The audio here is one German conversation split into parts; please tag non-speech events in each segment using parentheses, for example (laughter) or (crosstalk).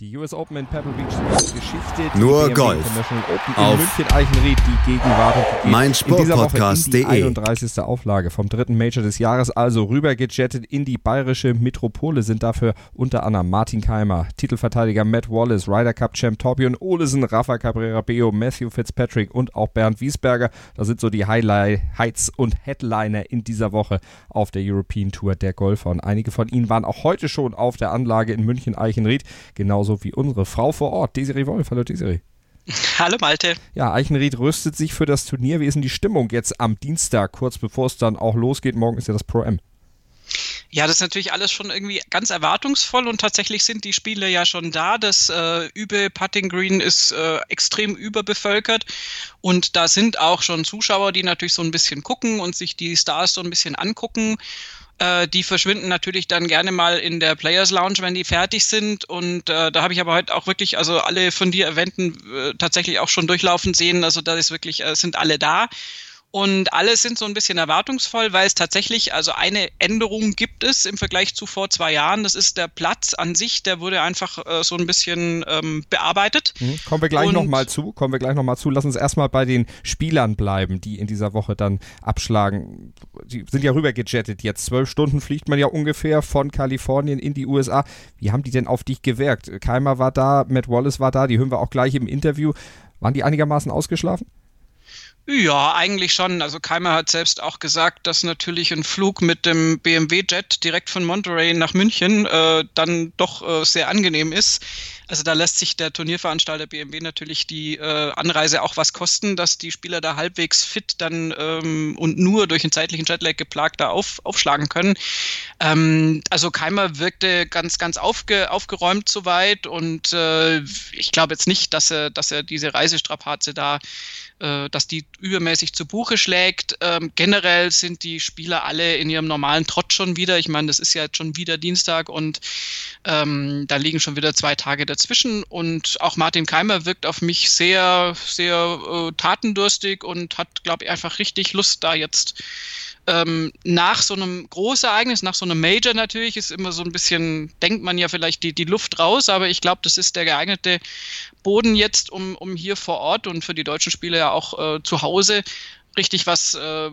Die US Open in Pebble Beach sind Geschichte. Nur Golf. Open auf München Eichenried, die Gegenwart und mein Sportpodcast.de. Die 31. Auflage vom dritten Major des Jahres, also rübergejettet in die bayerische Metropole, sind dafür unter anderem Martin Keimer, Titelverteidiger Matt Wallace, Ryder Cup Champ Torbjörn Olesen, Rafa Cabrera Beo, Matthew Fitzpatrick und auch Bernd Wiesberger. Das sind so die Highlights und Headliner in dieser Woche auf der European Tour der Golfer. Und einige von ihnen waren auch heute schon auf der Anlage in München Eichenried. Genau genauso wie unsere Frau vor Ort, Desiree Wolf. Hallo Desiree. Hallo Malte. Ja, Eichenried rüstet sich für das Turnier. Wie ist denn die Stimmung jetzt am Dienstag, kurz bevor es dann auch losgeht? Morgen ist ja das Pro M. Ja, das ist natürlich alles schon irgendwie ganz erwartungsvoll und tatsächlich sind die Spiele ja schon da. Das äh, Übe Putting Green ist äh, extrem überbevölkert und da sind auch schon Zuschauer, die natürlich so ein bisschen gucken und sich die Stars so ein bisschen angucken. Äh, die verschwinden natürlich dann gerne mal in der Players Lounge, wenn die fertig sind. Und äh, da habe ich aber heute auch wirklich, also alle von dir erwähnten, äh, tatsächlich auch schon durchlaufen sehen. Also da ist wirklich, äh, sind alle da. Und alle sind so ein bisschen erwartungsvoll, weil es tatsächlich, also eine Änderung gibt es im Vergleich zu vor zwei Jahren. Das ist der Platz an sich, der wurde einfach äh, so ein bisschen ähm, bearbeitet. Mhm. Kommen wir gleich nochmal zu. Kommen wir gleich nochmal zu. Lass uns erstmal bei den Spielern bleiben, die in dieser Woche dann abschlagen. Die sind ja rübergejettet jetzt. Zwölf Stunden fliegt man ja ungefähr von Kalifornien in die USA. Wie haben die denn auf dich gewirkt? Keimer war da, Matt Wallace war da, die hören wir auch gleich im Interview. Waren die einigermaßen ausgeschlafen? Ja, eigentlich schon. Also Keimer hat selbst auch gesagt, dass natürlich ein Flug mit dem BMW-Jet direkt von Monterey nach München äh, dann doch äh, sehr angenehm ist. Also da lässt sich der Turnierveranstalter BMW natürlich die äh, Anreise auch was kosten, dass die Spieler da halbwegs fit dann ähm, und nur durch einen zeitlichen Jetlag geplagt da auf, aufschlagen können. Ähm, also Keimer wirkte ganz, ganz aufge, aufgeräumt soweit und äh, ich glaube jetzt nicht, dass er, dass er diese Reisestrapaze da äh, dass die übermäßig zu Buche schlägt. Ähm, generell sind die Spieler alle in ihrem normalen Trott schon wieder. Ich meine, das ist ja jetzt schon wieder Dienstag und ähm, da liegen schon wieder zwei Tage dazwischen. Und auch Martin Keimer wirkt auf mich sehr, sehr äh, tatendurstig und hat, glaube ich, einfach richtig Lust, da jetzt ähm, nach so einem Großereignis, nach so einem Major natürlich, ist immer so ein bisschen, denkt man ja vielleicht die, die Luft raus, aber ich glaube, das ist der geeignete Boden jetzt, um, um hier vor Ort und für die deutschen Spieler ja auch äh, zu Hause richtig was äh,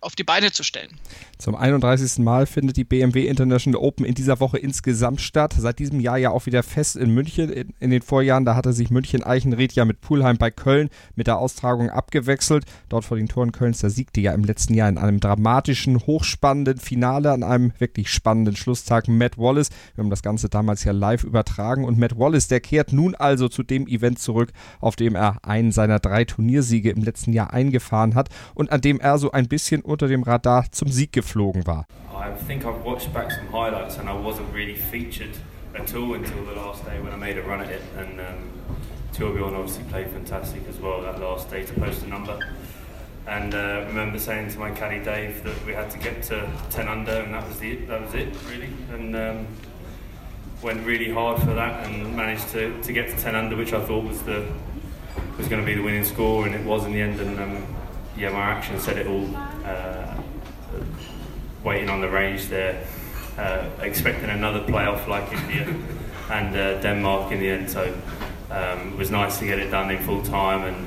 auf die Beine zu stellen. Zum 31. Mal findet die BMW International Open in dieser Woche insgesamt statt. Seit diesem Jahr ja auch wieder fest in München. In, in den Vorjahren, da hatte sich München Eichenried ja mit Pulheim bei Köln mit der Austragung abgewechselt. Dort vor den Toren Kölns, da siegte ja im letzten Jahr in einem dramatischen, hochspannenden Finale an einem wirklich spannenden Schlusstag Matt Wallace. Wir haben das Ganze damals ja live übertragen und Matt Wallace, der kehrt nun also zu dem Event zurück, auf dem er einen seiner drei Turniersiege im letzten Jahr eingefahren hat und an dem er so ein bisschen unter dem Radar zum Sieg geflogen war. I think I've watched back some highlights and I wasn't really featured at all until the last day when I made a run at it. And um, Torbjorn obviously played fantastic as well that last day to post a number. And uh, remember saying to my caddy Dave that we had to get to 10 under, and that was the that was it really. And um, went really hard for that, and managed to, to get to 10 under, which I thought was the was going to be the winning score, and it was in the end. And um, yeah, my action said it all. Uh, waiting on the range there, uh, expecting another playoff like India (laughs) and uh, Denmark in the end. So um, it was nice to get it done in full time and,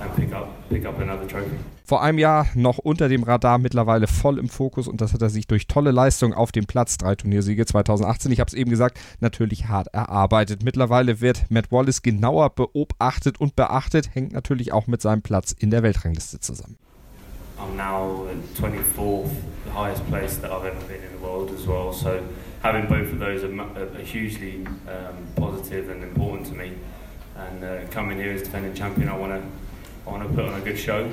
and pick up pick up another trophy. Vor einem Jahr noch unter dem Radar, mittlerweile voll im Fokus und das hat er sich durch tolle Leistung auf dem Platz, drei Turniersiege 2018, ich habe es eben gesagt, natürlich hart erarbeitet. Mittlerweile wird Matt Wallace genauer beobachtet und beachtet, hängt natürlich auch mit seinem Platz in der Weltrangliste zusammen. I'm now 24th, the highest place that I've ever been in the world as well. So having both of those are, are hugely um, positive and important to me. And uh, coming here as defending champion, I want to I want to put on a good show.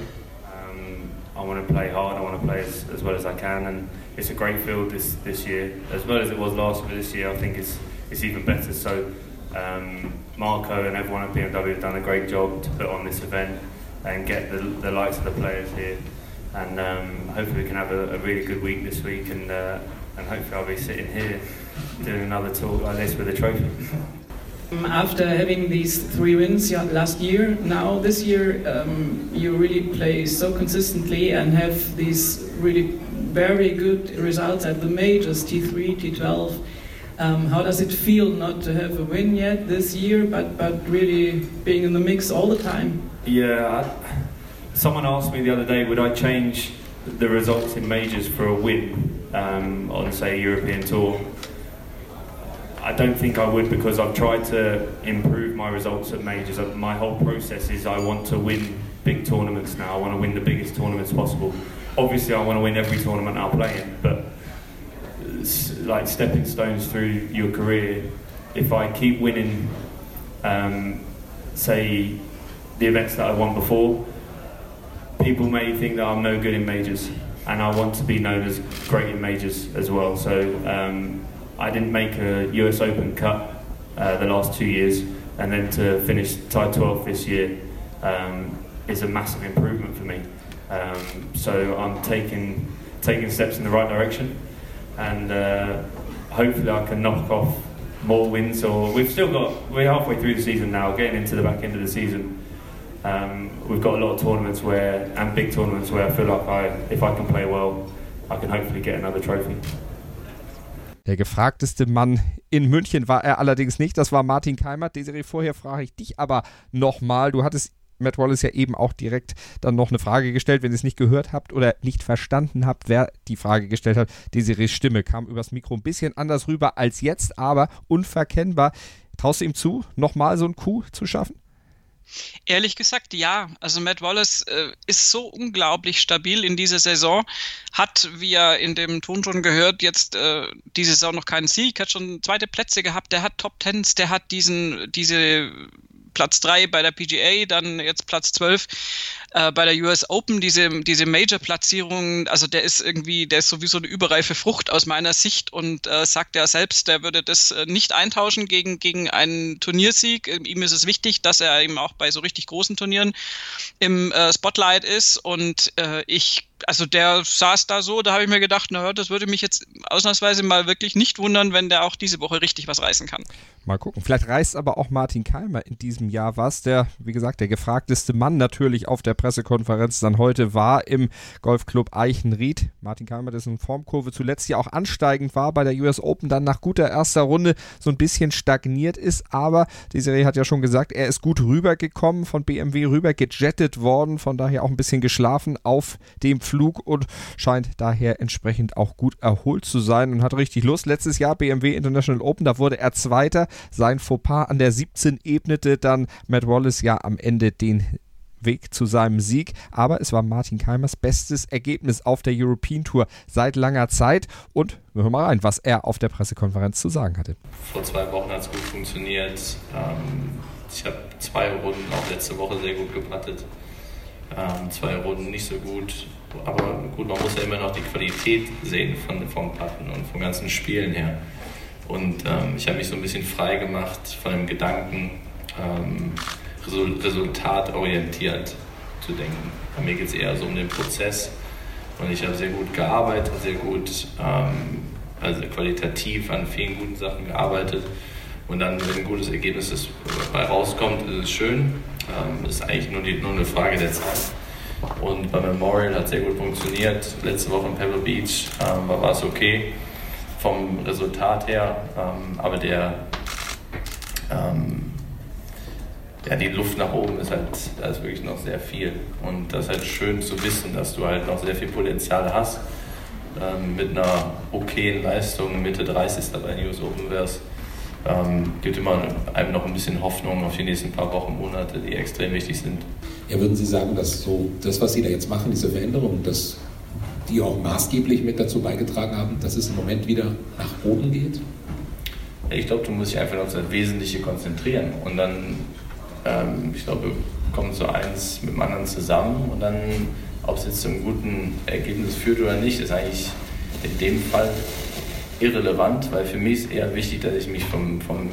Um, I want to play hard. I want to play as, as well as I can. And it's a great field this this year, as well as it was last year. This year, I think it's it's even better. So. Um, Marco and everyone at BMW have done a great job to put on this event and get the, the likes of the players here and um, hopefully we can have a, a, really good week this week and uh, and hopefully I'll be sitting here doing another talk like this with a trophy. (laughs) Um, after having these three wins last year, now this year um, you really play so consistently and have these really very good results at the majors, T3, T12. Um, how does it feel not to have a win yet this year, but, but really being in the mix all the time? Yeah, I, someone asked me the other day, would I change the results in majors for a win um, on, say, European tour? I don't think I would because I've tried to improve my results at majors. My whole process is I want to win big tournaments now. I want to win the biggest tournaments possible. Obviously, I want to win every tournament I play in, but like stepping stones through your career, if I keep winning, um, say, the events that I won before, people may think that I'm no good in majors, and I want to be known as great in majors as well. So um, I didn't make a US Open cut uh, the last two years, and then to finish tied 12 this year um, is a massive improvement for me. Um, so I'm taking taking steps in the right direction and uh, hopefully I can knock off more wins. Or we've still got we're halfway through the season now, getting into the back end of the season. Um, we've got a lot of tournaments where and big tournaments where I feel like I, if I can play well, I can hopefully get another trophy. Der gefragteste Mann in München war er allerdings nicht. Das war Martin Keimert. Desiree, vorher frage ich dich aber nochmal. Du hattest Matt Wallace ja eben auch direkt dann noch eine Frage gestellt. Wenn ihr es nicht gehört habt oder nicht verstanden habt, wer die Frage gestellt hat, Desirees Stimme kam übers Mikro ein bisschen anders rüber als jetzt, aber unverkennbar. Traust du ihm zu, nochmal so ein Coup zu schaffen? Ehrlich gesagt, ja. Also Matt Wallace äh, ist so unglaublich stabil in dieser Saison, hat, wie er in dem Ton schon gehört, jetzt äh, diese Saison noch keinen Sieg, hat schon zweite Plätze gehabt, der hat Top Tens, der hat diesen, diese Platz 3 bei der PGA, dann jetzt Platz 12 äh, bei der US Open, diese, diese Major-Platzierung, also der ist irgendwie, der ist sowieso eine überreife Frucht aus meiner Sicht und äh, sagt er selbst, der würde das äh, nicht eintauschen gegen, gegen einen Turniersieg. Ähm, ihm ist es wichtig, dass er eben auch bei so richtig großen Turnieren im äh, Spotlight ist und äh, ich also der saß da so, da habe ich mir gedacht, na, das würde mich jetzt ausnahmsweise mal wirklich nicht wundern, wenn der auch diese Woche richtig was reißen kann. Mal gucken. Vielleicht reißt aber auch Martin Keimer in diesem Jahr was, der, wie gesagt, der gefragteste Mann natürlich auf der Pressekonferenz dann heute war im Golfclub Eichenried. Martin Keimer, dessen Formkurve zuletzt ja auch ansteigend war bei der US Open, dann nach guter erster Runde so ein bisschen stagniert ist, aber die Serie hat ja schon gesagt, er ist gut rübergekommen, von BMW rüber gejettet worden, von daher auch ein bisschen geschlafen auf dem Flug und scheint daher entsprechend auch gut erholt zu sein und hat richtig Lust. Letztes Jahr BMW International Open, da wurde er Zweiter. Sein Fauxpas an der 17 ebnete dann Matt Wallace ja am Ende den Weg zu seinem Sieg, aber es war Martin Keimers bestes Ergebnis auf der European Tour seit langer Zeit und wir hören mal rein, was er auf der Pressekonferenz zu sagen hatte. Vor zwei Wochen hat es gut funktioniert. Ähm, ich habe zwei Runden auch letzte Woche sehr gut gepattet. Ähm, zwei Runden nicht so gut. Aber gut, man muss ja immer noch die Qualität sehen von, vom Patten und vom ganzen Spielen her. Und ähm, ich habe mich so ein bisschen frei gemacht von dem Gedanken, ähm, resultatorientiert zu denken. Bei mir geht es eher so um den Prozess. Und ich habe sehr gut gearbeitet, sehr gut, ähm, also qualitativ an vielen guten Sachen gearbeitet. Und dann, wenn ein gutes Ergebnis dabei rauskommt, ist es schön. Ähm, ist eigentlich nur, die, nur eine Frage der Zeit. Und bei Memorial hat sehr gut funktioniert. Letzte Woche in Pebble Beach ähm, war es okay vom Resultat her, ähm, aber der, ähm, ja, die Luft nach oben ist halt, da ist wirklich noch sehr viel. Und das ist halt schön zu wissen, dass du halt noch sehr viel Potenzial hast. Ähm, mit einer okayen Leistung Mitte 30. bei News Open wärst ähm, gibt immer einem noch ein bisschen Hoffnung auf die nächsten paar Wochen, Monate, die extrem wichtig sind. Ja, würden Sie sagen, dass so das, was Sie da jetzt machen, diese Veränderung, dass die auch maßgeblich mit dazu beigetragen haben, dass es im Moment wieder nach oben geht? Ich glaube, du musst dich einfach auf das Wesentliche konzentrieren und dann, ähm, ich glaube, kommt so eins mit dem anderen zusammen und dann, ob es jetzt zu einem guten Ergebnis führt oder nicht, ist eigentlich in dem Fall irrelevant, weil für mich ist eher wichtig, dass ich mich vom, vom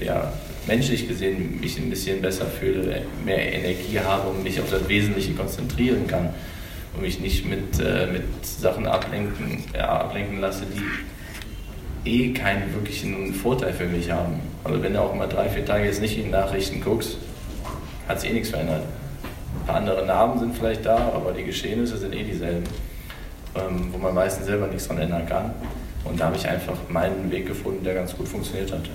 ja, menschlich gesehen mich ein bisschen besser fühle, mehr Energie habe und mich auf das Wesentliche konzentrieren kann und mich nicht mit, äh, mit Sachen ablenken, ja, ablenken lasse, die eh keinen wirklichen Vorteil für mich haben. Also wenn du auch mal drei, vier Tage jetzt nicht in die Nachrichten guckst, hat sich eh nichts verändert. Ein paar andere Namen sind vielleicht da, aber die Geschehnisse sind eh dieselben, ähm, wo man meistens selber nichts dran ändern kann. Und da habe ich einfach meinen Weg gefunden, der ganz gut funktioniert hat. Ja.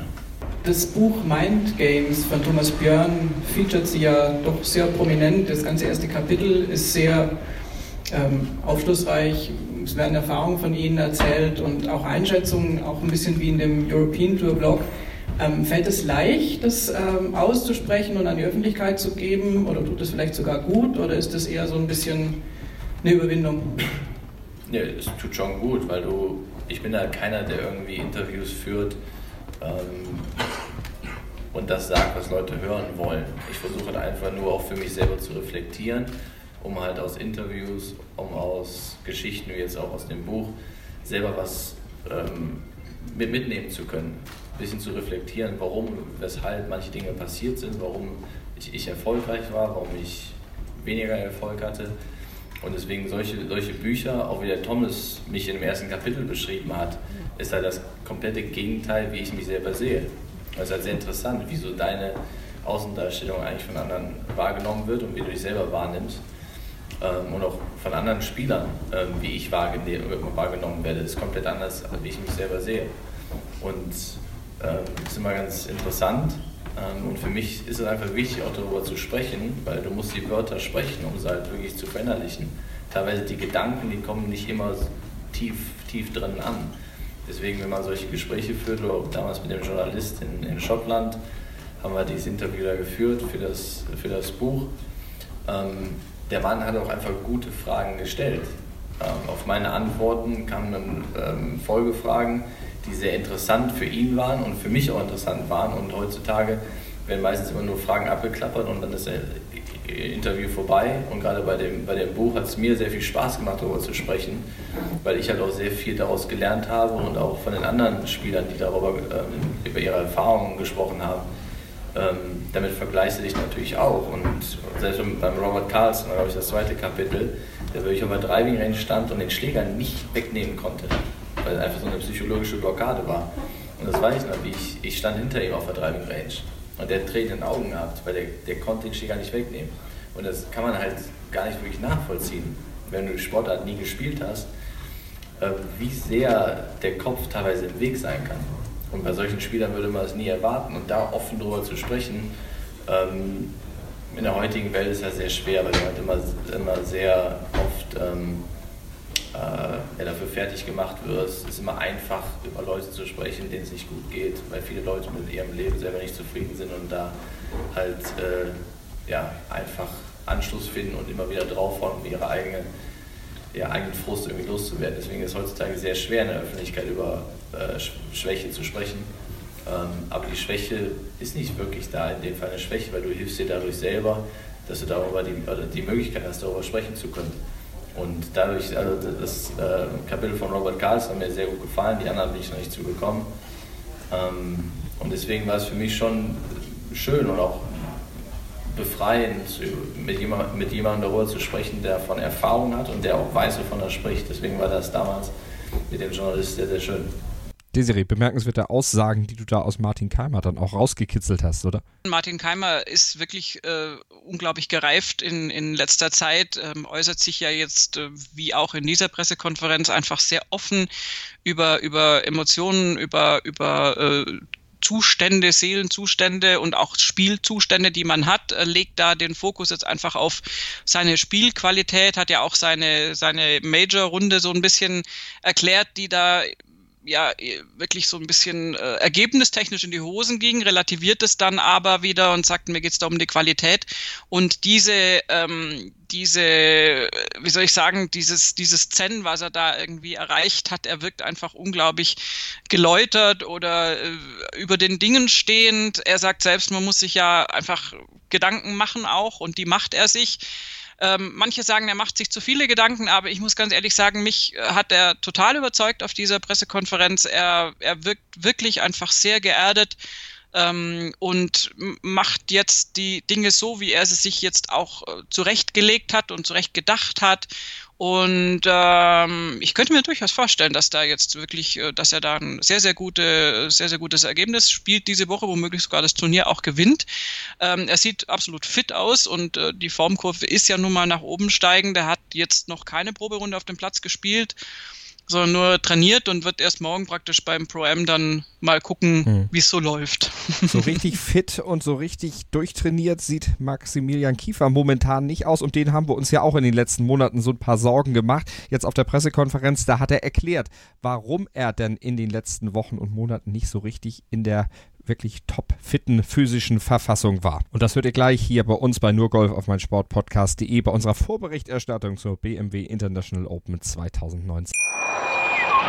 Das Buch Mind Games von Thomas Björn featuret sie ja doch sehr prominent. Das ganze erste Kapitel ist sehr ähm, aufschlussreich. Es werden Erfahrungen von Ihnen erzählt und auch Einschätzungen, auch ein bisschen wie in dem European Tour Blog. Ähm, fällt es leicht, das ähm, auszusprechen und an die Öffentlichkeit zu geben? Oder tut es vielleicht sogar gut? Oder ist es eher so ein bisschen eine Überwindung? Nee, es tut schon gut, weil du, ich bin da keiner, der irgendwie Interviews führt ähm, und das sagt, was Leute hören wollen. Ich versuche halt einfach nur auch für mich selber zu reflektieren, um halt aus Interviews, um aus Geschichten, wie jetzt auch aus dem Buch, selber was ähm, mit mitnehmen zu können. Ein bisschen zu reflektieren, warum, weshalb manche Dinge passiert sind, warum ich, ich erfolgreich war, warum ich weniger Erfolg hatte und deswegen solche, solche Bücher, auch wie der Thomas mich in dem ersten Kapitel beschrieben hat, ist halt das komplette Gegenteil, wie ich mich selber sehe. Das ist halt sehr interessant, wie so deine Außendarstellung eigentlich von anderen wahrgenommen wird und wie du dich selber wahrnimmst. Ähm, und auch von anderen Spielern, ähm, wie ich wahrgenommen werde, ist komplett anders, wie ich mich selber sehe. Und ähm, das ist immer ganz interessant. Ähm, und für mich ist es einfach wichtig, auch darüber zu sprechen, weil du musst die Wörter sprechen, um sie halt wirklich zu verinnerlichen. Teilweise die Gedanken, die kommen nicht immer tief, tief drin an. Deswegen, wenn man solche Gespräche führt, oder damals mit dem Journalist in, in Schottland, haben wir dieses Interview da geführt für das, für das Buch. Ähm, der Mann hat auch einfach gute Fragen gestellt. Ähm, auf meine Antworten kamen dann ähm, Folgefragen, die sehr interessant für ihn waren und für mich auch interessant waren. Und heutzutage werden meistens immer nur Fragen abgeklappert und dann ist das Interview vorbei. Und gerade bei dem, bei dem Buch hat es mir sehr viel Spaß gemacht, darüber zu sprechen, weil ich halt auch sehr viel daraus gelernt habe und auch von den anderen Spielern, die darüber ähm, über ihre Erfahrungen gesprochen haben. Ähm, damit vergleichst du dich natürlich auch. Und selbst beim Robert Carlson, habe ich das zweite Kapitel, der wirklich der Driving Range stand und den Schläger nicht wegnehmen konnte weil es einfach so eine psychologische Blockade war. Und das weiß ich noch, ich, ich stand hinter ihm auf der Driving Range und der hat Tränen in den Augen gehabt, weil der, der konnte den Schläger nicht wegnehmen. Und das kann man halt gar nicht wirklich nachvollziehen, wenn du die Sportart nie gespielt hast, äh, wie sehr der Kopf teilweise im Weg sein kann. Und bei solchen Spielern würde man es nie erwarten. Und da offen drüber zu sprechen, ähm, in der heutigen Welt ist ja sehr schwer, weil du halt immer, immer sehr oft ähm, äh, dafür fertig gemacht wirst. Es ist immer einfach, über Leute zu sprechen, denen es nicht gut geht, weil viele Leute mit ihrem Leben selber nicht zufrieden sind und da halt äh, ja, einfach Anschluss finden und immer wieder draufhauen, um ihre eigene, ihr eigenen Frust irgendwie loszuwerden. Deswegen ist es heutzutage sehr schwer, in der Öffentlichkeit über äh, Schwäche zu sprechen. Ähm, aber die Schwäche ist nicht wirklich da, in dem Fall eine Schwäche, weil du hilfst dir dadurch selber, dass du darüber die, die Möglichkeit hast, darüber sprechen zu können. Und dadurch, also das äh, Kapitel von Robert Karls hat mir sehr gut gefallen, die anderen bin ich noch nicht zugekommen. Ähm, und deswegen war es für mich schon schön und auch befreiend, mit, jemand, mit jemandem darüber zu sprechen, der von Erfahrung hat und der auch weiß, wovon er spricht. Deswegen war das damals mit dem Journalist sehr, sehr schön. Desiree, bemerkenswerte Aussagen, die du da aus Martin Keimer dann auch rausgekitzelt hast, oder? Martin Keimer ist wirklich äh, unglaublich gereift in, in letzter Zeit, ähm, äußert sich ja jetzt, äh, wie auch in dieser Pressekonferenz, einfach sehr offen über, über Emotionen, über, über äh, Zustände, Seelenzustände und auch Spielzustände, die man hat, legt da den Fokus jetzt einfach auf seine Spielqualität, hat ja auch seine, seine Major-Runde so ein bisschen erklärt, die da ja eh, wirklich so ein bisschen äh, ergebnistechnisch in die Hosen ging, relativiert es dann aber wieder und sagt, mir geht's da um die Qualität. Und diese, ähm, diese, wie soll ich sagen, dieses, dieses Zen, was er da irgendwie erreicht hat, er wirkt einfach unglaublich geläutert oder äh, über den Dingen stehend. Er sagt selbst, man muss sich ja einfach Gedanken machen auch und die macht er sich. Ähm, manche sagen, er macht sich zu viele Gedanken, aber ich muss ganz ehrlich sagen, mich äh, hat er total überzeugt auf dieser Pressekonferenz. Er, er wirkt wirklich einfach sehr geerdet ähm, und macht jetzt die Dinge so, wie er sie sich jetzt auch äh, zurechtgelegt hat und zurecht gedacht hat. Und ähm, ich könnte mir durchaus vorstellen, dass da jetzt wirklich, äh, dass er da ein sehr, sehr gute, sehr, sehr gutes Ergebnis spielt diese Woche, womöglich sogar das Turnier auch gewinnt. Ähm, er sieht absolut fit aus und äh, die Formkurve ist ja nun mal nach oben steigend. Er hat jetzt noch keine Proberunde auf dem Platz gespielt sondern nur trainiert und wird erst morgen praktisch beim Pro-Am dann mal gucken, hm. wie es so läuft. So (laughs) richtig fit und so richtig durchtrainiert sieht Maximilian Kiefer momentan nicht aus. Um den haben wir uns ja auch in den letzten Monaten so ein paar Sorgen gemacht. Jetzt auf der Pressekonferenz, da hat er erklärt, warum er denn in den letzten Wochen und Monaten nicht so richtig in der wirklich top fitten physischen Verfassung war. Und das hört ihr gleich hier bei uns bei nurgolf auf mein Sportpodcast.de bei unserer Vorberichterstattung zur BMW International Open 2019.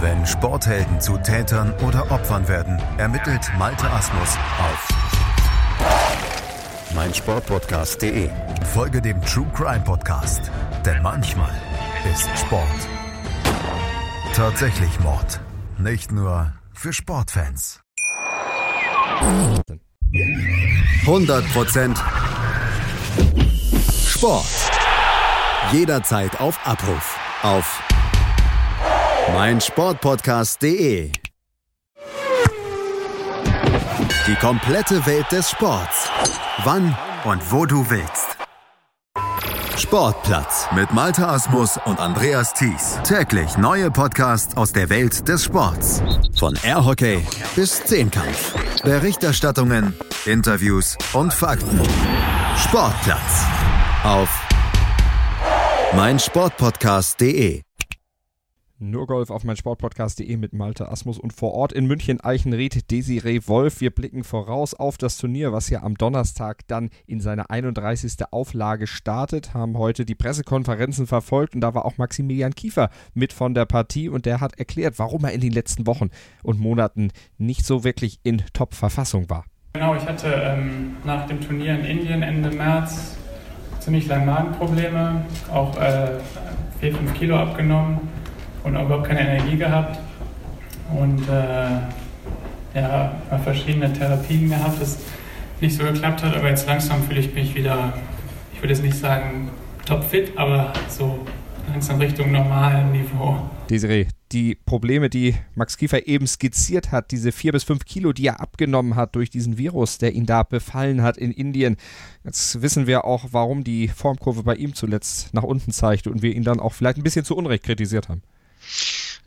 Wenn Sporthelden zu Tätern oder Opfern werden, ermittelt Malte Asmus auf meinsportpodcast.de. Folge dem True Crime Podcast, denn manchmal ist Sport tatsächlich Mord. Nicht nur für Sportfans. 100% Sport. Jederzeit auf Abruf. Auf meinsportpodcast.de. Die komplette Welt des Sports. Wann und wo du willst. Sportplatz mit Malta Asmus und Andreas Thies. Täglich neue Podcasts aus der Welt des Sports. Von Airhockey bis Zehnkampf. Berichterstattungen, Interviews und Fakten. Sportplatz auf meinsportpodcast.de nur Golf auf mein Sportpodcast.de mit Malte Asmus und vor Ort in München Eichenried Desiree Wolf. Wir blicken voraus auf das Turnier, was ja am Donnerstag dann in seiner 31. Auflage startet, haben heute die Pressekonferenzen verfolgt und da war auch Maximilian Kiefer mit von der Partie und der hat erklärt, warum er in den letzten Wochen und Monaten nicht so wirklich in Top-Verfassung war. Genau, ich hatte ähm, nach dem Turnier in Indien Ende März ziemlich lange Magenprobleme, auch äh, 4, 5 Kilo abgenommen und überhaupt keine Energie gehabt. Und äh, ja, verschiedene Therapien gehabt, das nicht so geklappt hat, aber jetzt langsam fühle ich mich wieder, ich würde jetzt nicht sagen topfit, aber so langsam Richtung normalen Niveau. Desiree, die Probleme, die Max Kiefer eben skizziert hat, diese vier bis fünf Kilo, die er abgenommen hat durch diesen Virus, der ihn da befallen hat in Indien. Jetzt wissen wir auch, warum die Formkurve bei ihm zuletzt nach unten zeigt und wir ihn dann auch vielleicht ein bisschen zu Unrecht kritisiert haben.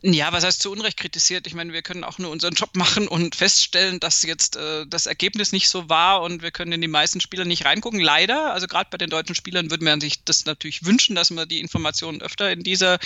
Ja, was heißt zu Unrecht kritisiert? Ich meine, wir können auch nur unseren Job machen und feststellen, dass jetzt äh, das Ergebnis nicht so war und wir können in die meisten Spieler nicht reingucken. Leider, also gerade bei den deutschen Spielern würde man sich das natürlich wünschen, dass man die Informationen öfter in dieser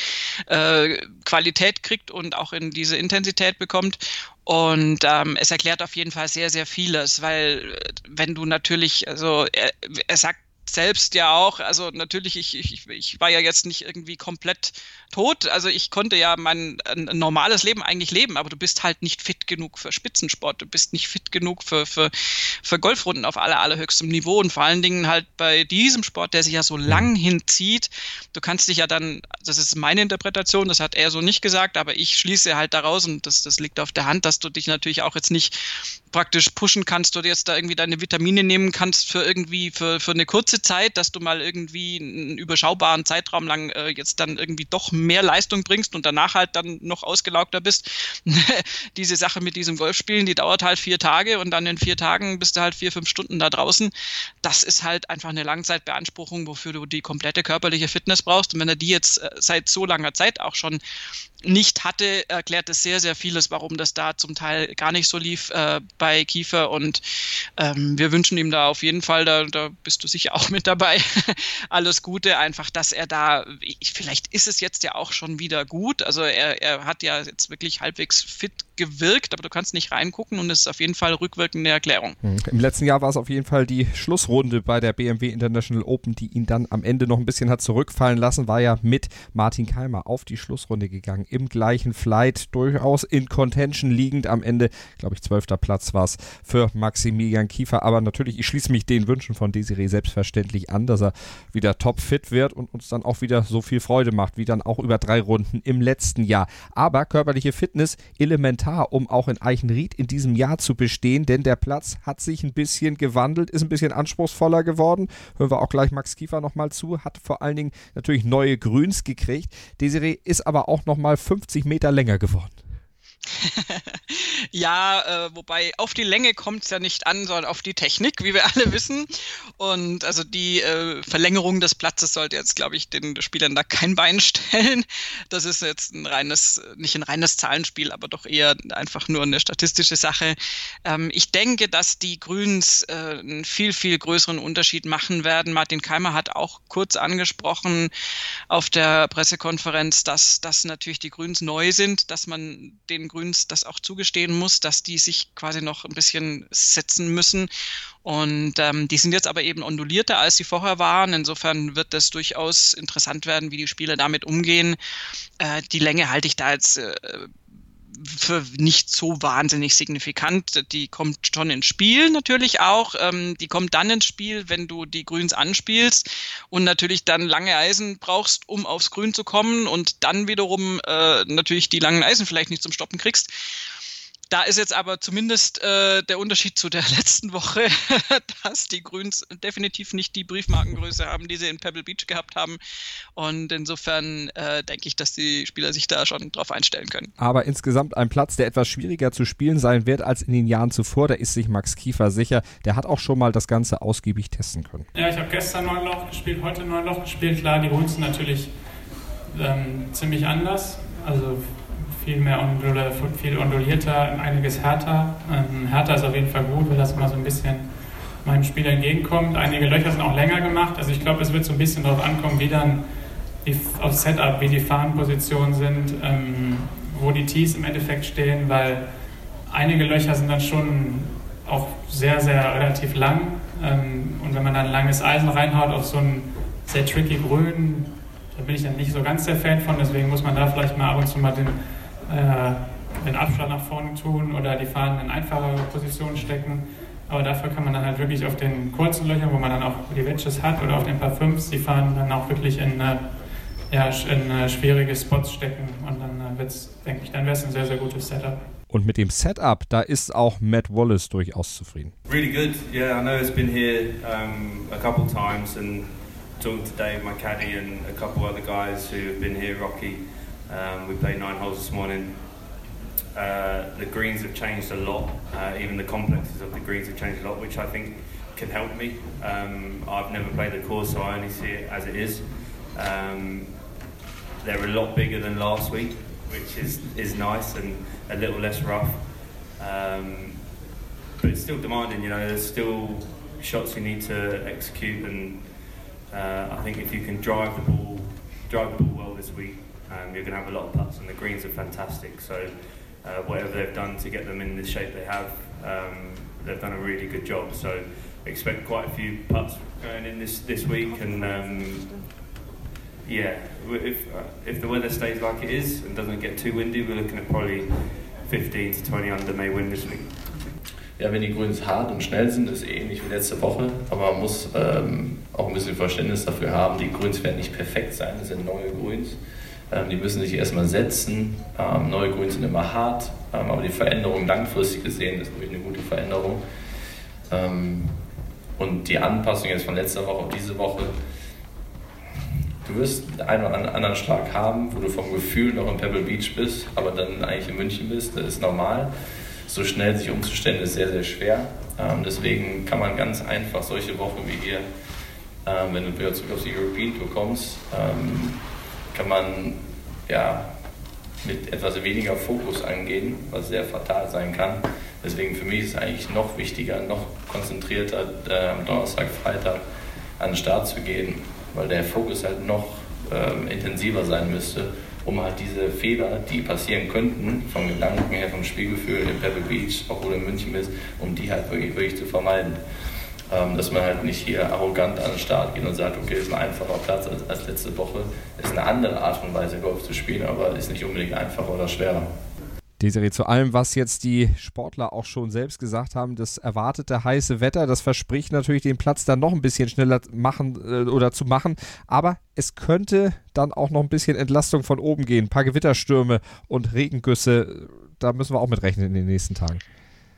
äh, Qualität kriegt und auch in diese Intensität bekommt. Und ähm, es erklärt auf jeden Fall sehr, sehr vieles, weil äh, wenn du natürlich, also er, er sagt selbst ja auch, also natürlich, ich, ich, ich war ja jetzt nicht irgendwie komplett tot. Also ich konnte ja mein ein normales Leben eigentlich leben, aber du bist halt nicht fit genug für Spitzensport. Du bist nicht fit genug für, für, für Golfrunden auf aller, allerhöchstem Niveau und vor allen Dingen halt bei diesem Sport, der sich ja so lang hinzieht. Du kannst dich ja dann, das ist meine Interpretation, das hat er so nicht gesagt, aber ich schließe halt daraus und das, das liegt auf der Hand, dass du dich natürlich auch jetzt nicht praktisch pushen kannst oder jetzt da irgendwie deine Vitamine nehmen kannst für irgendwie für, für eine kurze Zeit, dass du mal irgendwie einen überschaubaren Zeitraum lang äh, jetzt dann irgendwie doch mehr Leistung bringst und danach halt dann noch ausgelaugter bist. (laughs) Diese Sache mit diesem Golfspielen, die dauert halt vier Tage und dann in vier Tagen bist du halt vier, fünf Stunden da draußen. Das ist halt einfach eine Langzeitbeanspruchung, wofür du die komplette körperliche Fitness brauchst. Und wenn er die jetzt äh, seit so langer Zeit auch schon nicht hatte, erklärt es sehr, sehr vieles, warum das da zum Teil gar nicht so lief äh, bei Kiefer. Und ähm, wir wünschen ihm da auf jeden Fall, da, da bist du sicher (laughs) auch mit dabei, alles Gute. Einfach, dass er da, vielleicht ist es jetzt ja auch schon wieder gut. Also er, er hat ja jetzt wirklich halbwegs fit gewirkt, aber du kannst nicht reingucken und es ist auf jeden Fall rückwirkende Erklärung. Hm. Im letzten Jahr war es auf jeden Fall die Schlussrunde bei der BMW International Open, die ihn dann am Ende noch ein bisschen hat zurückfallen lassen, war ja mit Martin Keimer auf die Schlussrunde gegangen im gleichen Flight, durchaus in Contention liegend. Am Ende, glaube ich, zwölfter Platz war es für Maximilian Kiefer. Aber natürlich, ich schließe mich den Wünschen von Desiree selbstverständlich an, dass er wieder topfit wird und uns dann auch wieder so viel Freude macht, wie dann auch über drei Runden im letzten Jahr. Aber körperliche Fitness elementar, um auch in Eichenried in diesem Jahr zu bestehen, denn der Platz hat sich ein bisschen gewandelt, ist ein bisschen anspruchsvoller geworden. Hören wir auch gleich Max Kiefer nochmal zu, hat vor allen Dingen natürlich neue Grüns gekriegt. Desiree ist aber auch nochmal 50 Meter länger geworden. (laughs) ja, äh, wobei auf die Länge kommt es ja nicht an, sondern auf die Technik, wie wir alle wissen. Und also die äh, Verlängerung des Platzes sollte jetzt, glaube ich, den Spielern da kein Bein stellen. Das ist jetzt ein reines, nicht ein reines Zahlenspiel, aber doch eher einfach nur eine statistische Sache. Ähm, ich denke, dass die Grüns äh, einen viel, viel größeren Unterschied machen werden. Martin Keimer hat auch kurz angesprochen auf der Pressekonferenz, dass, dass natürlich die Grüns neu sind, dass man den Grüns das auch zugestehen muss, dass die sich quasi noch ein bisschen setzen müssen. Und ähm, die sind jetzt aber eben ondulierter, als sie vorher waren. Insofern wird das durchaus interessant werden, wie die Spieler damit umgehen. Äh, die Länge halte ich da jetzt äh, für nicht so wahnsinnig signifikant. Die kommt schon ins Spiel natürlich auch. Ähm, die kommt dann ins Spiel, wenn du die Grüns anspielst und natürlich dann lange Eisen brauchst, um aufs Grün zu kommen und dann wiederum äh, natürlich die langen Eisen vielleicht nicht zum Stoppen kriegst. Da ist jetzt aber zumindest äh, der Unterschied zu der (laughs) letzten Woche, (laughs) dass die Grüns definitiv nicht die Briefmarkengröße haben, die sie in Pebble Beach gehabt haben. Und insofern äh, denke ich, dass die Spieler sich da schon drauf einstellen können. Aber insgesamt ein Platz, der etwas schwieriger zu spielen sein wird als in den Jahren zuvor. Da ist sich Max Kiefer sicher. Der hat auch schon mal das Ganze ausgiebig testen können. Ja, ich habe gestern neun Loch gespielt, heute neun Loch gespielt. Klar, die Grüns sind natürlich ähm, ziemlich anders. Also viel mehr oder viel ondulierter, einiges härter. Ähm, härter ist auf jeden Fall gut, weil das immer so ein bisschen meinem Spiel entgegenkommt. Einige Löcher sind auch länger gemacht. Also ich glaube, es wird so ein bisschen darauf ankommen, wie dann die, auf Setup, wie die Fahnenpositionen sind, ähm, wo die Tees im Endeffekt stehen, weil einige Löcher sind dann schon auch sehr, sehr relativ lang. Ähm, und wenn man dann ein langes Eisen reinhaut auf so einen sehr tricky Grün, da bin ich dann nicht so ganz der Fan von. Deswegen muss man da vielleicht mal ab und zu mal den äh, den Abstand nach vorne tun oder die Fahnen in einfachere Positionen stecken. Aber dafür kann man dann halt wirklich auf den kurzen Löchern, wo man dann auch die Wedges hat, oder auf den Paar 5 die Fahnen dann auch wirklich in, äh, ja, in äh, schwierige Spots stecken. Und dann äh, wird's, denke ich, dann wäre es ein sehr, sehr gutes Setup. Und mit dem Setup, da ist auch Matt Wallace durchaus zufrieden. Really good. Yeah, I know it's been here um, a couple times and talking to Dave, my caddy, and a couple other guys who have been here, Rocky. Um, we played nine holes this morning. Uh, the greens have changed a lot. Uh, even the complexes of the greens have changed a lot, which I think can help me. Um, I've never played the course, so I only see it as it is. Um, they're a lot bigger than last week, which is, is nice and a little less rough. Um, but it's still demanding, you know, there's still shots you need to execute, and uh, I think if you can drive the ball, drive the ball well this week, um, you're going to have a lot of putts, and the greens are fantastic. So, uh, whatever they've done to get them in the shape they have, um, they've done a really good job. So, expect quite a few putts going in this, this week, and um, yeah, if uh, if the weather stays like it is and doesn't get too windy, we're looking at probably 15 to 20 under may win this week. Ja, wenn die Grüns hart und schnell sind, ist eh ähnlich wie letzte Woche, aber man muss ähm, auch ein bisschen Verständnis dafür haben. Die Grüns werden nicht perfekt sein, das sind neue Grüns. Ähm, die müssen sich erstmal setzen. Ähm, neue Grüns sind immer hart, ähm, aber die Veränderung langfristig gesehen ist wirklich eine gute Veränderung. und die Anpassung jetzt von letzter Woche auf diese Woche, du wirst einen oder anderen Schlag haben, wo du vom Gefühl noch in Pebble Beach bist, aber dann eigentlich in München bist. Das ist normal. So schnell sich umzustellen ist sehr, sehr schwer. deswegen kann man ganz einfach solche Wochen wie hier, wenn du zurück auf die European Tour kommst, kann man ja, mit etwas weniger Fokus angehen, was sehr fatal sein kann. Deswegen für mich ist es eigentlich noch wichtiger, noch konzentrierter äh, am Donnerstag, Freitag an den Start zu gehen, weil der Fokus halt noch äh, intensiver sein müsste, um halt diese Fehler, die passieren könnten, vom Gedanken her, vom Spielgefühl in Pebble Beach, wo du in München bist, um die halt wirklich, wirklich zu vermeiden. Ähm, dass man halt nicht hier arrogant an den Start geht und sagt, okay, ist ein einfacher Platz als, als letzte Woche. Ist eine andere Art und Weise, Golf zu spielen, aber ist nicht unbedingt einfacher oder schwerer. Desiree, zu allem, was jetzt die Sportler auch schon selbst gesagt haben, das erwartete heiße Wetter, das verspricht natürlich den Platz dann noch ein bisschen schneller machen äh, oder zu machen. Aber es könnte dann auch noch ein bisschen Entlastung von oben gehen. Ein paar Gewitterstürme und Regengüsse, da müssen wir auch mit rechnen in den nächsten Tagen.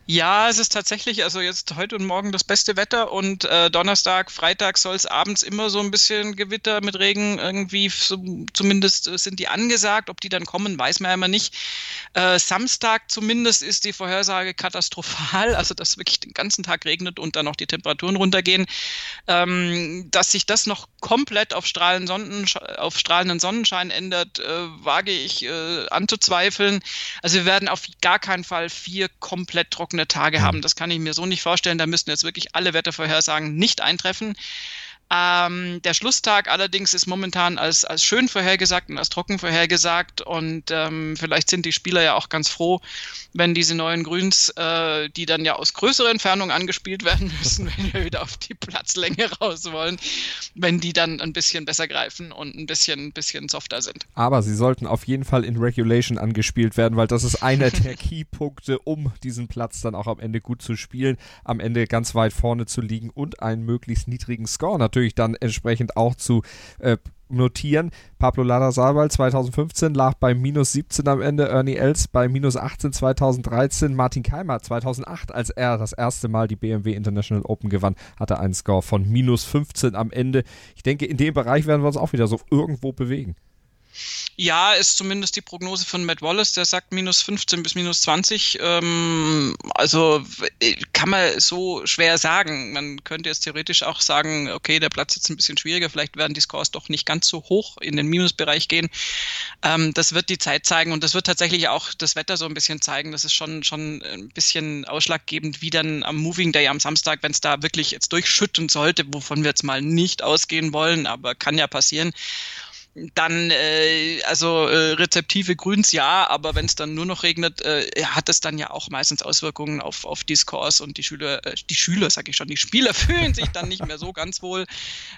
Ja, es ist tatsächlich, also jetzt heute und morgen das beste Wetter und äh, Donnerstag, Freitag soll es abends immer so ein bisschen Gewitter mit Regen irgendwie, so, zumindest äh, sind die angesagt. Ob die dann kommen, weiß man ja immer nicht. Äh, Samstag zumindest ist die Vorhersage katastrophal, also dass wirklich den ganzen Tag regnet und dann noch die Temperaturen runtergehen. Ähm, dass sich das noch komplett auf, Strahlen auf strahlenden Sonnenschein ändert, äh, wage ich äh, anzuzweifeln. Also wir werden auf gar keinen Fall vier komplett trockene Tage haben. Das kann ich mir so nicht vorstellen. Da müssten jetzt wirklich alle Wettervorhersagen nicht eintreffen. Ähm, der Schlusstag allerdings ist momentan als, als schön vorhergesagt und als trocken vorhergesagt und ähm, vielleicht sind die Spieler ja auch ganz froh, wenn diese neuen Grüns, äh, die dann ja aus größerer Entfernung angespielt werden (laughs) müssen, wenn wir wieder auf die Platzlänge raus wollen, wenn die dann ein bisschen besser greifen und ein bisschen, ein bisschen softer sind. Aber sie sollten auf jeden Fall in Regulation angespielt werden, weil das ist einer der (laughs) Keypunkte, um diesen Platz dann auch am Ende gut zu spielen, am Ende ganz weit vorne zu liegen und einen möglichst niedrigen Score natürlich natürlich dann entsprechend auch zu äh, notieren. Pablo Larrazabal 2015 lag bei minus 17 am Ende, Ernie Els bei minus 18 2013, Martin Keimer 2008, als er das erste Mal die BMW International Open gewann, hatte einen Score von minus 15 am Ende. Ich denke, in dem Bereich werden wir uns auch wieder so irgendwo bewegen. Ja, ist zumindest die Prognose von Matt Wallace, der sagt minus 15 bis minus 20. Ähm, also äh, kann man so schwer sagen. Man könnte jetzt theoretisch auch sagen, okay, der Platz ist ein bisschen schwieriger, vielleicht werden die Scores doch nicht ganz so hoch in den Minusbereich gehen. Ähm, das wird die Zeit zeigen und das wird tatsächlich auch das Wetter so ein bisschen zeigen. Das ist schon, schon ein bisschen ausschlaggebend, wie dann am Moving Day am Samstag, wenn es da wirklich jetzt durchschütten sollte, wovon wir jetzt mal nicht ausgehen wollen, aber kann ja passieren dann, äh, also äh, rezeptive Grüns ja, aber wenn es dann nur noch regnet, äh, hat es dann ja auch meistens Auswirkungen auf, auf die Scores und die Schüler, äh, die Schüler, sag ich schon, die Spieler (laughs) fühlen sich dann nicht mehr so ganz wohl.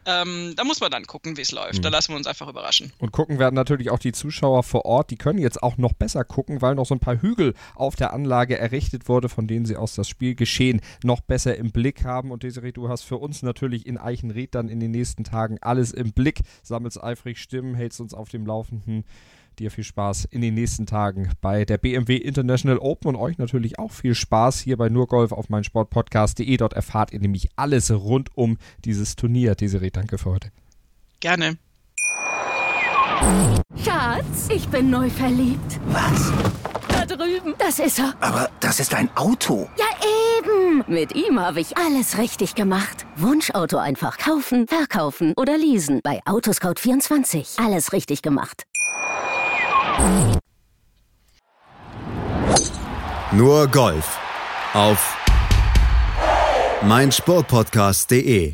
Ähm, da muss man dann gucken, wie es läuft. Mhm. Da lassen wir uns einfach überraschen. Und gucken werden natürlich auch die Zuschauer vor Ort, die können jetzt auch noch besser gucken, weil noch so ein paar Hügel auf der Anlage errichtet wurde, von denen sie aus das Spielgeschehen noch besser im Blick haben. Und Desiree, du hast für uns natürlich in Eichenried dann in den nächsten Tagen alles im Blick, sammelst eifrig Stimmen Stimmen, hältst uns auf dem Laufenden. Dir viel Spaß in den nächsten Tagen bei der BMW International Open und euch natürlich auch viel Spaß hier bei Nurgolf auf meinsportpodcast.de. Dort erfahrt ihr nämlich alles rund um dieses Turnier. Desiree, danke für heute. Gerne. Schatz, ich bin neu verliebt. Was? Drüben. Das ist er. Aber das ist ein Auto. Ja, eben. Mit ihm habe ich alles richtig gemacht. Wunschauto einfach kaufen, verkaufen oder leasen. Bei Autoscout24. Alles richtig gemacht. Nur Golf. Auf meinsportpodcast.de.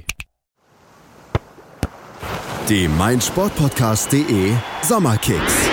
Die meinsportpodcast.de Sommerkicks.